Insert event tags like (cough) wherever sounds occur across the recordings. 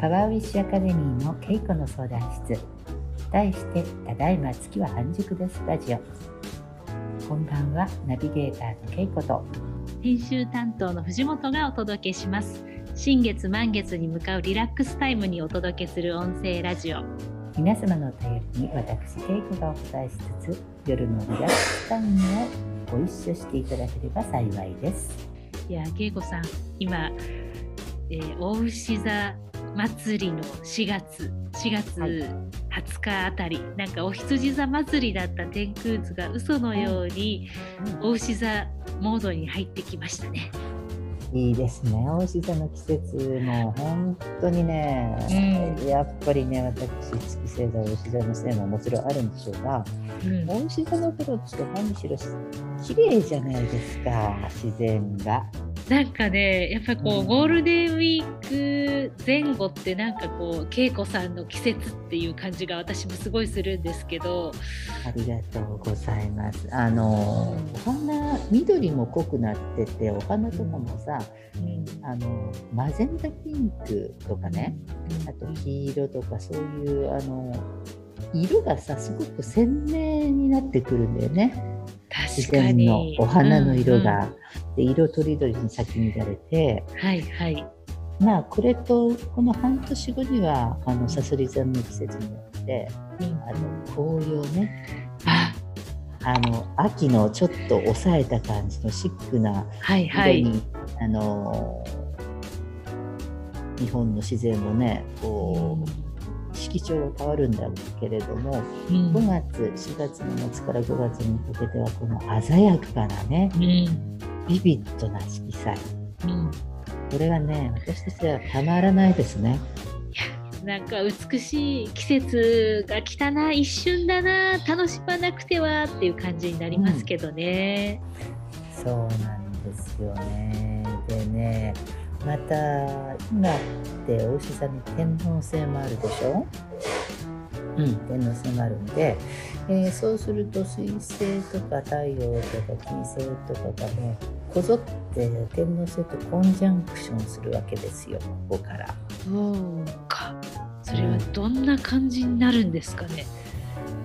パワーウィッシュアカデミーの稽古の相談室。題してただいま月は半熟です。ラジオ。こんばんはナビゲーターの稽古と編集担当の藤本がお届けします。新月満月に向かうリラックスタイムにお届けする音声ラジオ。皆様のお便りに私稽古がお答えしつつ夜のリラックスタイムをご一緒していただければ幸いです。いや恵子さん今、えー、大牛座祭りの4月4月20日あたり、はい、なんかお羊座祭りだった天空図が嘘のように、大牛座モードに入ってきましたね。いいですね、大牛座の季節も本当にね、うん、やっぱりね、私、月星座、大牛座のせいももちろんあるんでしょうが、うん、大牛座の頃って何しろ綺麗じゃないですか、自然が。なんかねやっぱこう、うん、ゴールデンウィーク前後ってなんかこう恵子さんの季節っていう感じが私もすごいするんですけど。ありがとうございます。あの、お花緑も濃くなっててお花とかもさ、うん、あのマゼンタピンクとかね、あと黄色とかそういうあの色がさすごく鮮明になってくるんだよね。確かに。のお花の色が、うんうん、で色とりどりに咲き乱れて、はいはい、まあこれとこの半年後にはあのさそり座の季節によって、うん、あの紅葉ね。あ。あの秋のちょっと抑えた感じのシックな色に、はい。はい、あの日本の自然もねこう、うん色調が変わるんだけれども、うん、5月4月の末から5月にかけてはこの鮮やかなね、うん、ビビッドな色彩、うん、これはね私としてはたまらないですね。なんか美しい季節が来たな一瞬だな楽しまなくてはっていう感じになりますけどね。そうなんですよね。でねまた今ってお医者さんに天皇星もあるでしょ？うん、天皇星もあるんで、えー、そうすると水星とか太陽とか金星とかがねこぞって天皇星とコンジャンクションするわけですよここから。そうか。それはどんな感じになるんですかね、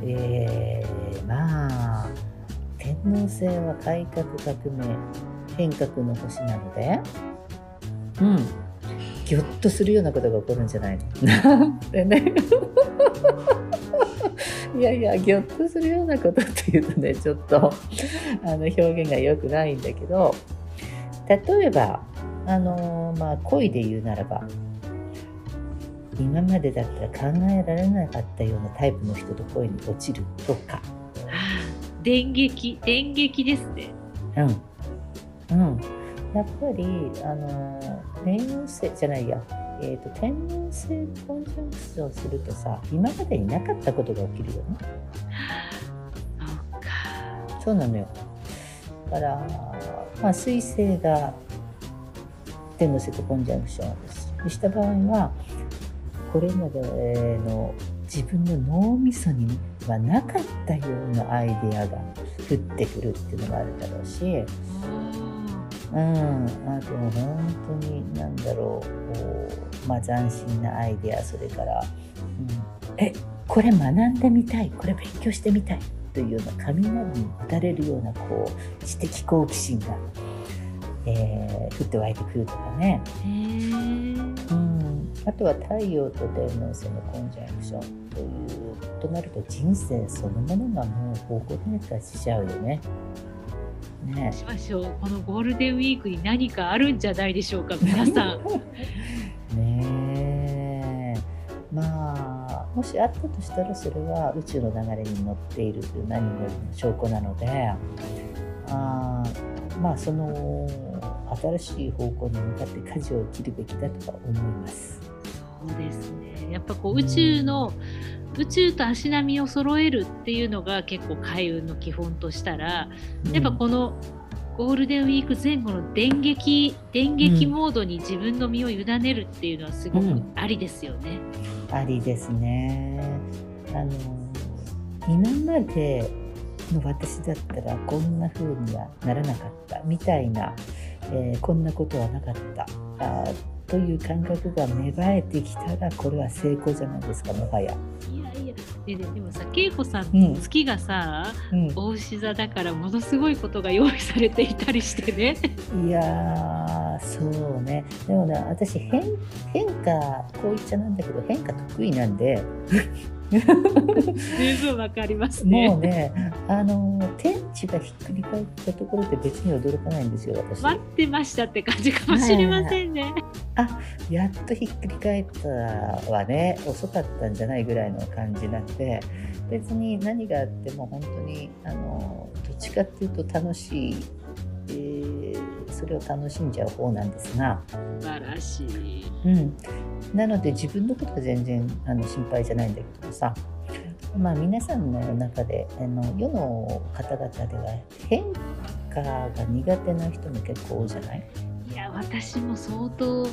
うん、えー、まあ天皇星は改革革命変革の星なのでうん、ぎょっとするようなことが起こるんじゃないの？で (laughs) ねいやいやぎょっとするようなことっていうとねちょっとあの表現が良くないんだけど例えばあのまあ恋で言うならば今までだったら考えられなかったようなタイプの人と恋に落ちるとか。電撃電撃ですね。うん。うん。やっぱりあの冥王星じゃないや、えーと、天王星コンジャンクションするとさ今までになかったことが起きるよね。そうなのよ。だから、まあ、水星が天王星とコンジャンクションをした場合はこれまでの自分の脳みそにはなかったようなアイデアが降ってくるっていうのがあるだろうし。うん、あと本当に何だろうまあ、斬新なアイデアそれから、うん、えこれ学んでみたい？これ勉強してみたい？というような雷に打たれるようなこう知的好奇心が、えー、降って湧いてくるとかね。うん。あとは太陽と天王星のコンジャンクションというとなると人生そのものがもう方向転換しちゃうよね。ね、しましょうこのゴールデンウィークに何かあるんじゃないでしょうか (laughs) 皆さん。ねまあもしあったとしたらそれは宇宙の流れに乗っているという何よりの証拠なのであまあその新しい方向に向かって舵を切るべきだとは思います。そうですねやっぱこう宇宙の、うん宇宙と足並みを揃えるっていうのが結構開運の基本としたら、やっぱこのゴールデンウィーク前後の電撃電撃モードに自分の身を委ねるっていうのはすごくありですよね。うん、ありですね。あの今までの私だったらこんな風にはならなかったみたいな、えー、こんなことはなかったあっという感覚が芽生えてきたらこれは成功じゃないですかもはや。いやいやでもさ恵子さんの月がさ、うん、大牛座だからものすごいことが用意されていたりしてね。いやーそうねでもね私変変化こう言っちゃなんだけど変化得意なんで (laughs) 十分わかりますね。もうねあの天地がひっくり返ったところで別に驚かないんですよ私。待ってましたって感じかもしれませんね。やっとひっくり返ったはね遅かったんじゃないぐらいの感じなんで別に何があっても本当にあのどっちかっていうと楽しい、えーそれを楽しんじゃう方なんですが、素晴らしい。うん、なので自分のことは全然あの心配じゃないんだけどさ。まあ皆さんの中であの世の方々では変化が苦手な人も結構多いじゃない？いや私も相当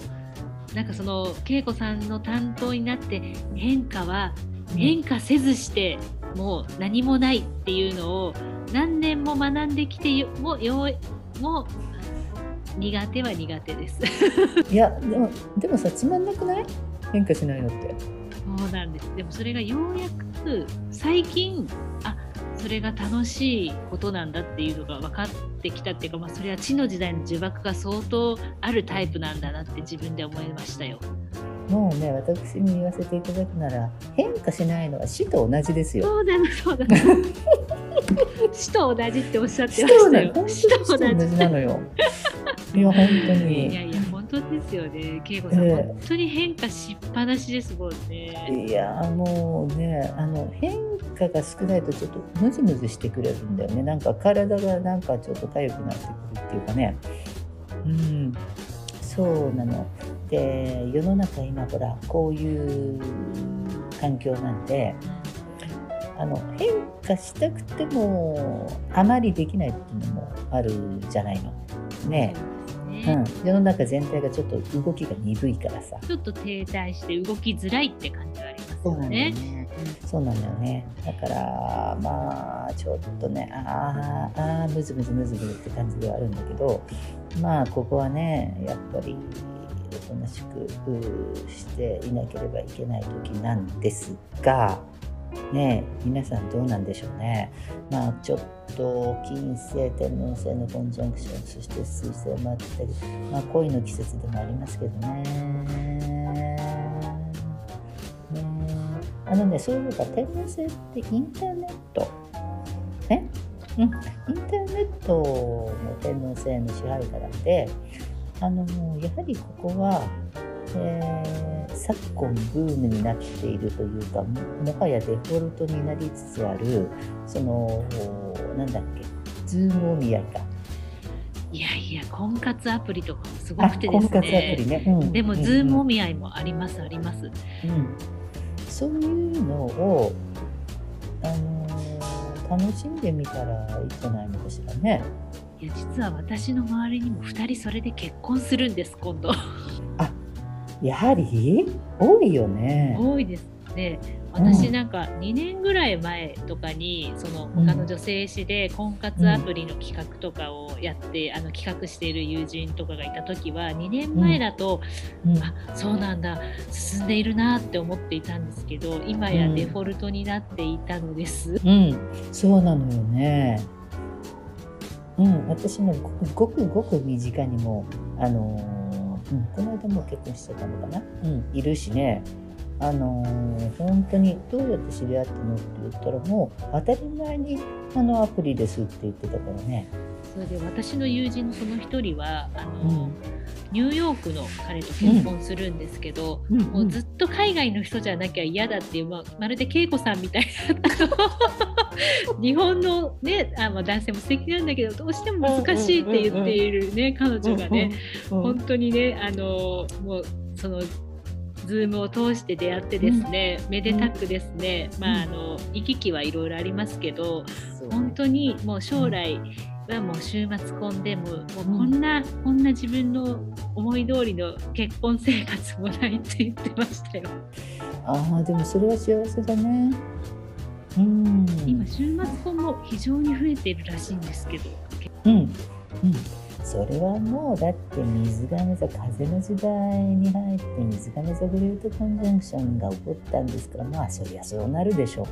なんかその恵子さんの担当になって変化は変化せずしてもう何もないっていうのを何年も学んできてよもうようもう苦手は苦手です。いやでもでもさつまんなくない？変化しないのって。そうなんです。でもそれがようやく最近あそれが楽しいことなんだっていうのが分かってきたっていうか、まあ、それは地の時代の呪縛が相当あるタイプなんだなって自分で思いましたよ。もうね私に言わせていただくなら変化しないのは死と同じですよ。そうだなそうだな。(laughs) 死と同じっておっしゃって死ましたよ。死と同じなのよ。(laughs) (laughs) いや本当いやに。いや本当ですよね。恵子さん、ええ本当に変化しっぱなしですもんね。いやもうねあの変化が少ないとちょっとムズムズしてくれるんだよねなんか体がなんかちょっと痒くなってくるっていうかねうんそうなので世の中今ほらこういう環境なんであの変化したくてもあまりできないっていうのもあるじゃないのねねうん、世の中全体がちょっと動きが鈍いからさちょっと停滞して動きづらいって感じはありますそうなんだよよね。ね。そうなんだよね。だからまあちょっとねあーあームズムズムズムズって感じではあるんだけどまあここはねやっぱりおとなしくしていなければいけない時なんですがね皆さんどうなんでしょうね。まあちょっと金星天王星のコンジャンクションそして水星もあったりまあ恋の季節でもありますけどね。ねあのね、そういうか、天王星ってインターネット、ね、うん、インターネットの天王星の支配下なんで、あのやはりここは、えー昨今ブームになっているというかももはやデフォルトになりつつあるそのなんだっけズームお見合いかいやいや婚活アプリとかもすごあくてです婚活アプリね。ね、うんでも、うんズームお見合いもあります、あります。うん、そういうのを、あのー楽しんでみたらいいんじゃないのかしらね。いや、実は私の周りにも2人それで結婚するんです、今度。やはり多いよね。多いです。で、私なんか2年ぐらい前とかにその他の女性誌で婚活アプリの企画とかをやって、あの企画している友人とかがいた時は2年前だと、うんあそうなんだ進んでいるなって思っていたんですけど今やデフォルトになっていたのです。うん、そうなのよね。うん、私のごくごくごく身近にも、あのーうん、この間もう結婚してたのかな、うん、いるしね、あのー本当にどうやって知り合ったのって言ったらもう当たり前にあのアプリですって言ってたからね。それで私の友人のその一人はあの、うん。ニューヨークの彼と結婚するんですけど、うん。もうずっと海外の人じゃなきゃ嫌だっていう、まあ、まるで恵子さんみたいな (laughs) 日本の、ねあまあ、男性も素敵なんだけどどうしても難しいって言っている、ね彼女がね、うん。本当にねあのもうそのズームを通して出会ってですね、めでたくですね、まああの行き来はいろいろありますけど本当にもう将来はもう週末婚でももうこんな、こんな自分の思い通りの結婚生活もないって言ってましたよ。ああでもそれは幸せだね。うん。今週末婚も非常に増えているらしいんですけど。うん、うん、それはもうだって水亀座風の時代に入って水亀座グレートコンジャンクションが起こったんですからまあそりゃそうなるでしょう。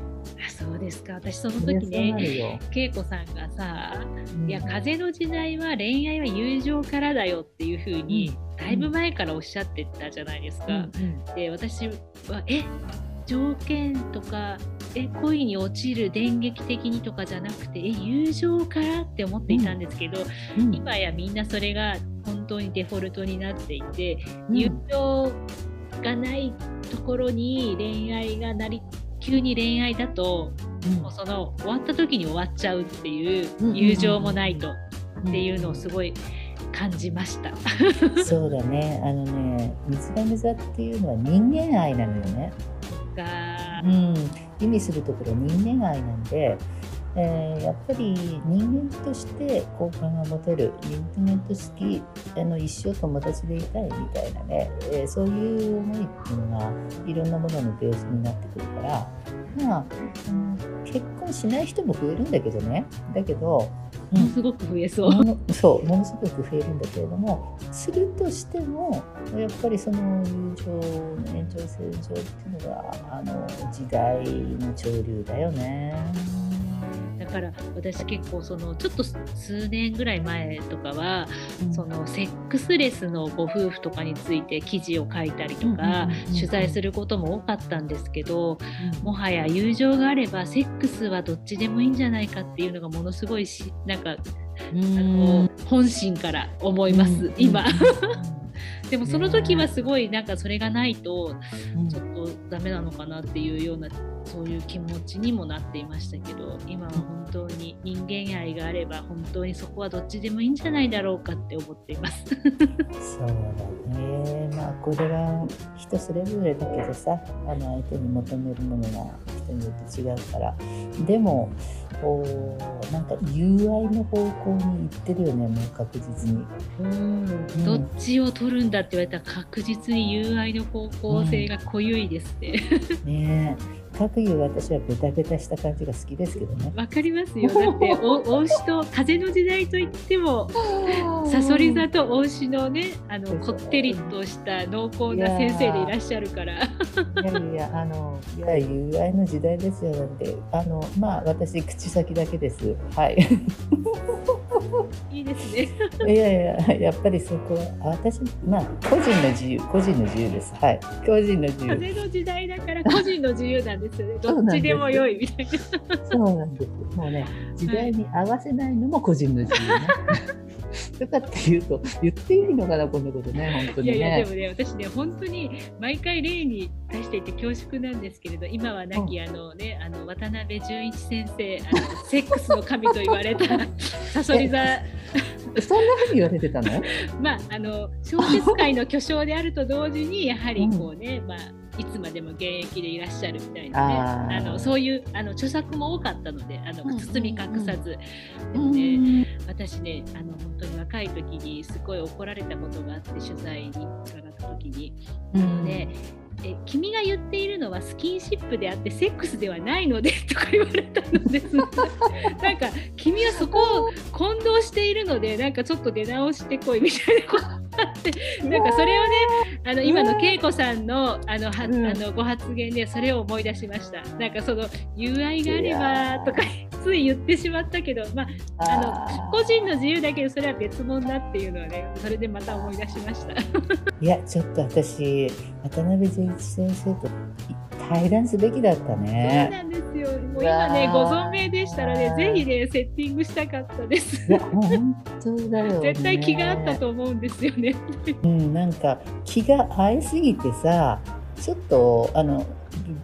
あそうですか。私その時ね恵子さんがさ、うん、いや風の時代は恋愛は友情からだよっていうふうに、だいぶ前からおっしゃってたじゃないですか。うん。うん、で私はえ？条件とかえ恋に落ちる電撃的にとかじゃなくてえ友情からって思っていたんですけど、うん、今やみんなそれが本当にデフォルトになっていて、うん、友情がないところに恋愛がなり急に恋愛だと、うん、もうその終わった時に終わっちゃうっていう友情もないとっていうのをすごい感じました。そうだねあのね水亀座っていうのは人間愛なのよね。か、うん、意味するところ人間愛なんで、えー、やっぱり人間として好感が持てる人間と好きあの一生友達でいたいみたいなね、えー、そういう思いっていうのがいろんなもののベースになってくるからまあ、うん、結婚しない人も増えるんだけどねだけどものすごく増えそう。うそうものすごく増えるんだけれどもするとしてもやっぱりその友情の延長線上っていうのがあの時代の潮流だよね。だから私結構そのちょっと数年ぐらい前とかは、うん、そのセックスレスのご夫婦とかについて記事を書いたりとか取材することも多かったんですけど、うん、もはや友情があればセックスはどっちでもいいんじゃないかっていうのがものすごいしなんかあの本心から思います、うん、今。でもその時はすごいなんかそれがないとちょっとダメなのかなっていうようなそういう気持ちにもなっていましたけど今は本当に人間愛があれば本当にそこはどっちでもいいんじゃないだろうかって思っています。そうだね。まあこれは人それぞれだけどさあの相手に求めるものが人によって違うから。でもこうなんか友愛の方向に行ってるよねもう確実に。うん、どっちを取るんだって言われたら確実に友愛の方向性が濃ゆいですね。うん、ねかくいう私はベタベタした感じが好きですけどね。わかりますよ。だって (laughs) お大牛と風の時代といってもさそり座と大牛のねあのこってりとした濃厚な先生でいらっしゃるから。いやいやあのいや友愛の時代ですよなんてあのまあ私口先だけです。はい。いいですね。いやいや、やっぱりそこは、私、まあ、個人の自由、個人の自由です。はい。個人の自由。風の時代だから、個人の自由なんですよね。(laughs) どっちでも良いみたいな。そうなんです。もうね、時代に合わせないのも個人の自由ね。(laughs) とかって言うと、言っていいのかな、こんなことね、本当に、ね、いやいや、でもね、私ね、本当に毎回例に出していて恐縮なんですけれど、今は亡き、あのね、あの渡辺淳一先生、あのセックスの神と言われたさそり座。そんなふうに言われてたの？(laughs) まあ、あの小説界の巨匠であると同時に、やはりこうね、うん、まあ、いつまでも現役でいらっしゃるみたいなねあのそういうあの著作も多かったのであの包み隠さず、でもね私ねあの若い時にすごい怒られたことがあって取材に伺った時に。うん、でえ君が言っているのはスキンシップであってセックスではないのでとか言われたのです。(laughs) なんか君はそこを混同しているのでなんかちょっと出直してこいみたいなこと。あっ (laughs) てなんかそれをねあの今の恵子さんのあのは、あのご発言でそれを思い出しました。なんかその友愛があればとかつい言ってしまったけどまああの個人の自由だけどそれは別物だっていうのはねそれでまた思い出しました。(laughs) いやちょっと私渡辺淳一先生と対談す。べきだったね。そうなんです。よ。もう今ね、ご存命でしたらね、ぜひね、セッティングしたかったです。本当だよ、ね、絶対気があったと思うんです。よね。うん、なんか気が合いす。ぎてさ、ちょっとあの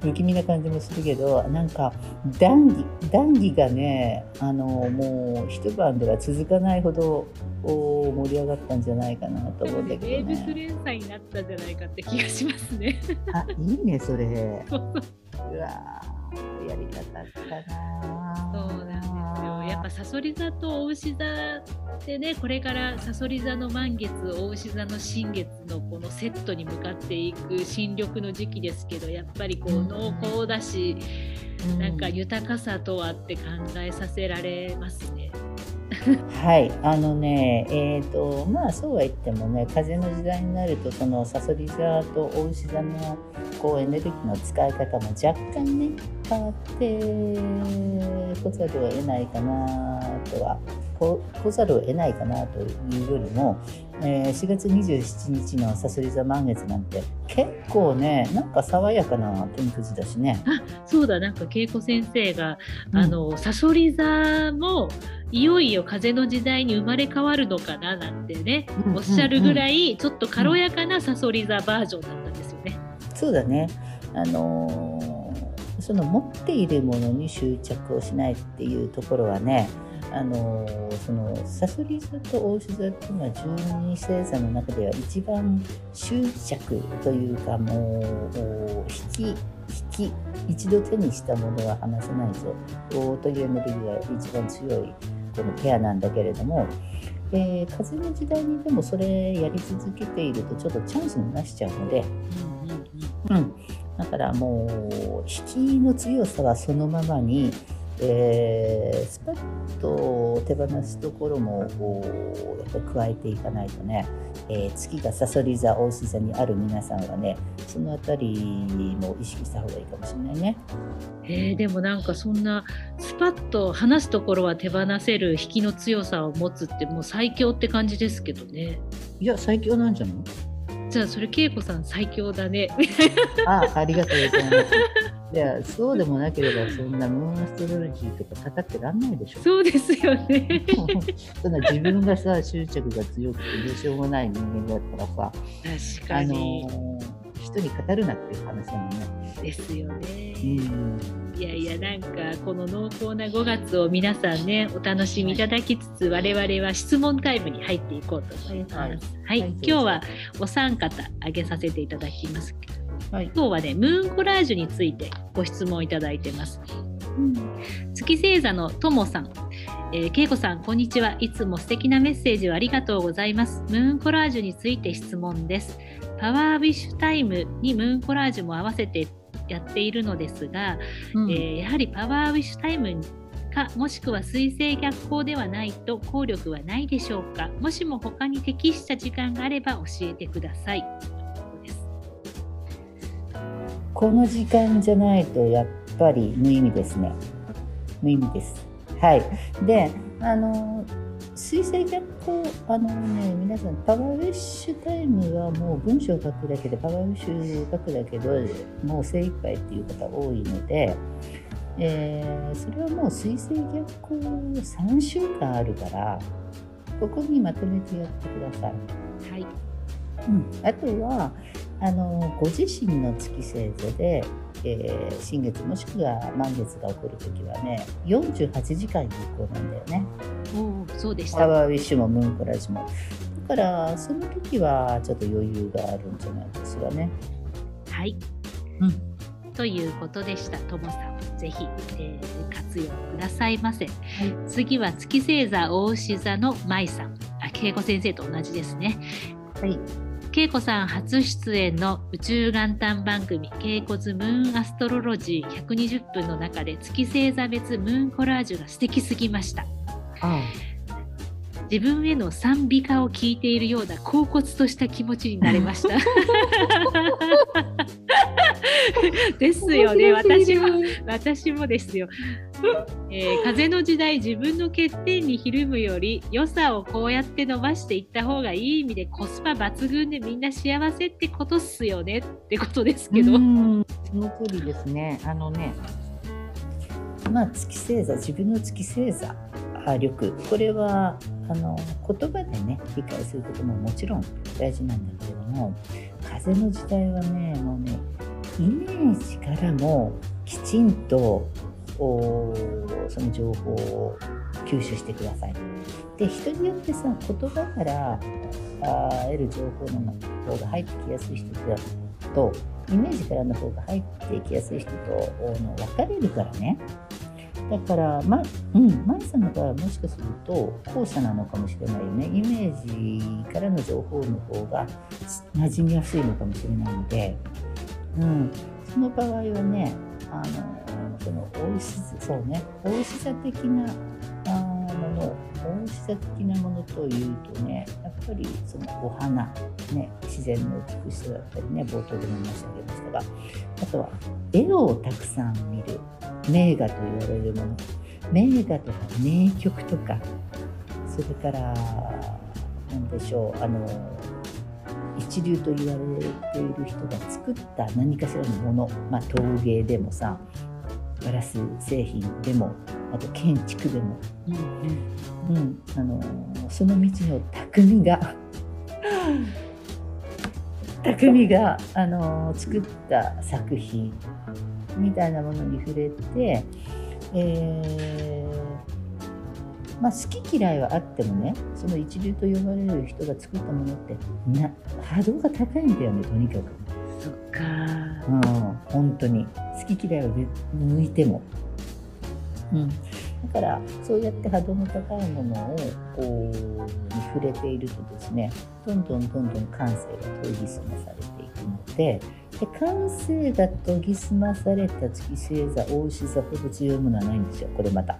不気味な感じもするけどなんか談義談義がねあのもう一晩では続かないほど盛り上がったんじゃないかなと思うんだけど、ね、名物連載になったんじゃないかって気がしますね。あいいねそれ。(laughs) うわやりたかったな。そうなんですよ。やっぱさそり座とお牛座でねこれからさそり座の満月お牛座の新月のこのセットに向かっていく新緑の時期ですけどやっぱりこう濃厚だし、うん、なんか豊かさとはって考えさせられますね。(laughs) はい、あのね、えっ、と、まあ、そうは言ってもね、風の時代になると、そのさそり座とお牛座の。こうエネルギーの使い方も若干ね、変わってこざるを得ないかなとは、こざるを得ないかなというよりも、えー、4月27日のさそり座満月なんて結構ねなんか爽やかな天気図だしね。あそうだなんか恵子先生が、うん、あのさそり座もいよいよ風の時代に生まれ変わるのかななんてね、うん、おっしゃるぐらい、ちょっと軽やかなさそり座バージョンだったんですよね。そうだね。あのー、その持っているものに執着をしないっていうところはねあのそのさそり座と大牛座っていうのは十二星座の中では一番執着というかもう引き引き一度手にしたものは離せないぞ。というエネルギーが一番強いこのペアなんだけれども、えー、風の時代にでもそれやり続けているとちょっとチャンス逃しちゃうので、うん、だからもう引きの強さはそのままにえー、スパッと手放すところもやっぱり加えていかないとね、えー、月がさそり座大牛座にある皆さんはねその辺りも意識した方がいいかもしれないね。えー、でもなんかそんなスパッと話すところは手放せる引きの強さを持つってもう最強って感じですけどね。いや最強なんじゃない？じゃあそれ恵子さん最強だね。(laughs) あありがとうございます。いやそうでもなければそんなムーンアストロロジーとか語ってらんないでしょ。そうですよね。(laughs) そんな自分がさ執着が強くてどうしようもない人間だったらさ確かに、あのー、人に語るなっていう話だもんね。ですよね。うんいやいやなんかこの濃厚な5月を皆さんねお楽しみいただきつつ、はい、我々は質問タイムに入っていこうと思います。はい、はいはい、今日はお三方挙げさせていただきます。はい、今日はねムーンコラージュについてご質問いただいてます。うん、月星座のともさん、えー、恵子さんこんにちは。いつも素敵なメッセージをありがとうございます。ムーンコラージュについて質問です。パワーウィッシュタイムにムーンコラージュも合わせてやっているのですが、うん、えー、やはりパワーウィッシュタイムかもしくは水星逆行ではないと効力はないでしょうか。もしも他に適した時間があれば教えてくださいこの時間じゃないとやっぱり無意味ですね。無意味です。はい。であの水星逆行あのね皆さんパワーウィッシュタイムはもう文章を書くだけでパワーウィッシュ書くだけでもう精一杯っていう方多いので、えー、それはもう水星逆行3週間あるからここにまとめてやってください。はい。うん、あとはあのご自身の月星座でえー、新月もしくは満月が起こる時はね48時間有効なんだよね。おそうでしたパワーウィッシュもムーンコラージュも。だからその時はちょっと余裕があるんじゃないですかね。はい、うん、ということでした。ともさんぜひ、えー、活用くださいませ。はい、次は月星座大牛座の舞さん。あ恵子先生と同じですね。はい。恵子さん初出演の宇宙元旦番組「恵子ズムーンアストロロジー120分」の中で月星座別ムーンコラージュが素敵すぎました。ああ自分への賛美歌を聞いているような恍惚とした気持ちになれました。(laughs) (laughs) ですよね。私も私もですよ、えー、風の時代自分の欠点にひるむより良さをこうやって伸ばしていった方がいい意味でコスパ抜群でみんな幸せってことっすよねってことですけど。その通りですね。あのねまあ月星座自分の月星座力。これはあの言葉でね理解することももちろん大事なんだけれども風の時代はねもうねイメージからもきちんとその情報を吸収してください。で人によってさ言葉からあ得る情報の方が入ってきやすい人とイメージからの方が入ってきやすい人との分かれるからね。だから、ま、うん、舞さんの場合はもしかすると後者なのかもしれないよね。イメージからの情報の方が馴染みやすいのかもしれないので、うん、その場合はねあのその大石そうね。大石座的なあもの大志座的なものというとねやっぱりそのお花、ね、自然の美しさだったりね冒頭でも申し上げましたがあとは絵をたくさん見る名画と言われるもの名画とか名曲とかそれから何でしょうあの一流と言われている人が作った何かしらのもの、まあ、陶芸でもさガラス製品でもあと建築でも、うんうん。あのその道の匠が匠があの作った作品みたいなものに触れて、えーまあ、好き嫌いはあってもねその一流と呼ばれる人が作ったものってな波動が高いんだよねとにかく。そっかうん、本当に好き嫌いを抜いても、うん、だからそうやって波動の高いものをこうに触れているとですねどんどんどんどん感性が研ぎ澄まされていくのでで感性が研ぎ澄まされた月星座大牛座ほど強いものはないんですよこれまた。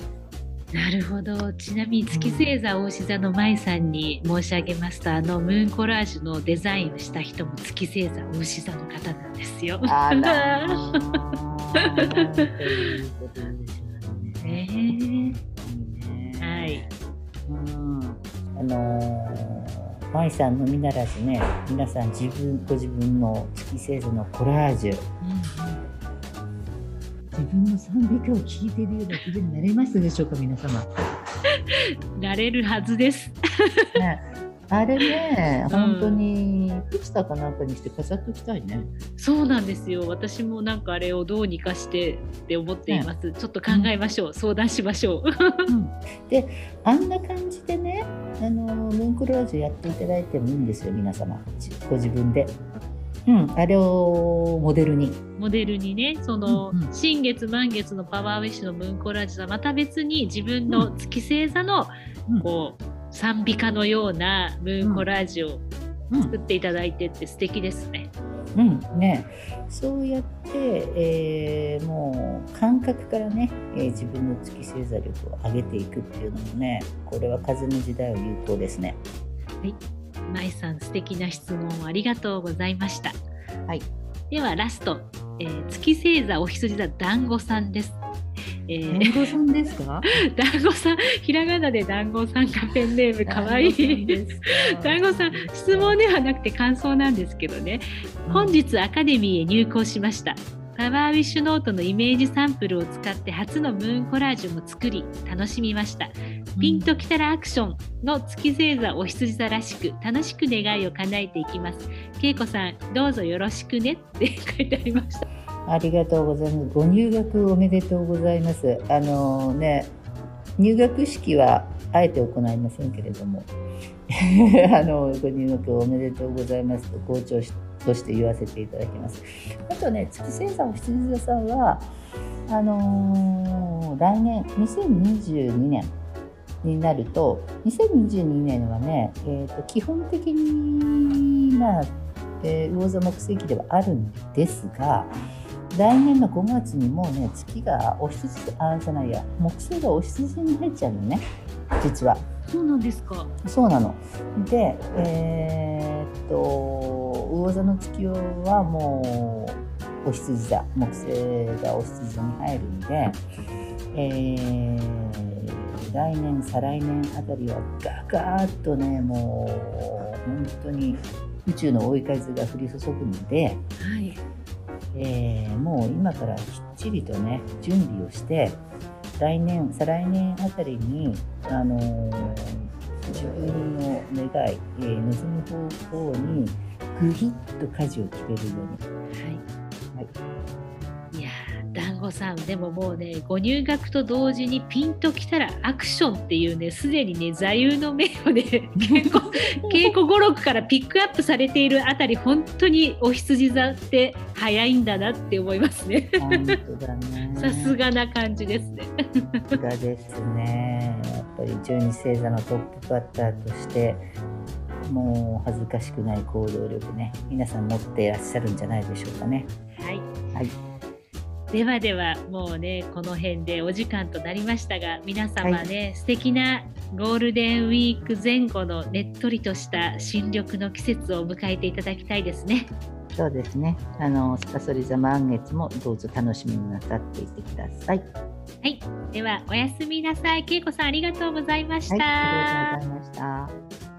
なるほど。ちなみに月星座大志座の舞さんに申し上げますとあのムーンコラージュのデザインをした人も月星座大志座の方なんですよ。あら。(laughs) ね。ねいいね。はいうん。あのー、舞さんのみならずね皆さん自分ご自分の月星座のコラージュ自分の賛美歌を聴いているような気分になれましたでしょうか皆様、(laughs) なれるはずです。ね、あれねうん本当にポスターかなんかにして飾っておきたいねそうなんですよ。私もなんかあれをどうにかしてって思っています。ちょっと考えましょう。相談しましょう。うんであんな感じでねあのムーンコラージュやっていただいてもいいんですよ皆様じご自分で。うん、あれをモデルに。モデルにね、その、うんうん。新月満月のパワーウィッシュのムーンコラージュとはまた別に自分の月星座の、うん。こう賛美歌のようなムーンコラージュをうん作っていただいてって素敵ですね。うん。ね、そうやって、えーもう感覚からね、えー自分の月星座力を上げていくっていうのもねこれは風の時代は有効ですね。舞さん素敵な質問をありがとうございました。はい。ではラスト、えー月星座お羊座団子さんです。えー、団子さんですか？(laughs) 団子さん。ひらがなで団子さんかペンネーム。か？わいい。(laughs) 団子さん。質問ではなくて感想なんですけどね。本日アカデミーへ入校しました。パワーウィッシュノートのイメージサンプルを使って初のムーンコラージュも作り楽しみましたピンときたらアクションの月星座お羊座らしく楽しく願いを叶えていきます恵子さんどうぞよろしくねって書いてありましたありがとうございます。ご入学おめでとうございます。あのね、入学式はあえて行いませんけれども、(laughs) あのご入学おめでとうございますと校長として言わせていただきます。あとね、月星座お羊座さんは、あのー来年2022年になると、2022年はね、えー、と基本的にまあえー魚座木星期ではあるんですが来年の5月にもうね月がお羊あじゃないや木星がお羊に入っちゃうのね実は。そうなんですか。そうなの。でえーっと魚座の月はもうお羊座木星がお羊座に入るんでえー来年再来年あたりはガガーッとねもう本当に宇宙の追い風が降り注ぐので、はい。えーもう今からきっちりとね準備をして来年再来年あたりに、あのー自分の願い、えー望む方向にグヒッと舵を切れるように。はい。はいー団子さんでももうねご入学と同時にピンときたらアクションっていうねすでにね座右の銘をね (laughs) 稽古稽古語録からピックアップされているあたり本当にお羊座って早いんだなって思いますね。さすがな感じですね。がですね。やっぱり十二星座のトップバッターとしてもう恥ずかしくない行動力ね皆さん持っていらっしゃるんじゃないでしょうかね。はい。はいではではもうねこの辺でお時間となりましたが皆様ね、はい、素敵なゴールデンウィーク前後のねっとりとした新緑の季節を迎えていただきたいですね。そうですね。あのスカソリ座満月もどうぞ楽しみになさっていてください。はい、ではおやすみなさい。恵子さんありがとうございました。はい、ありがとうございました。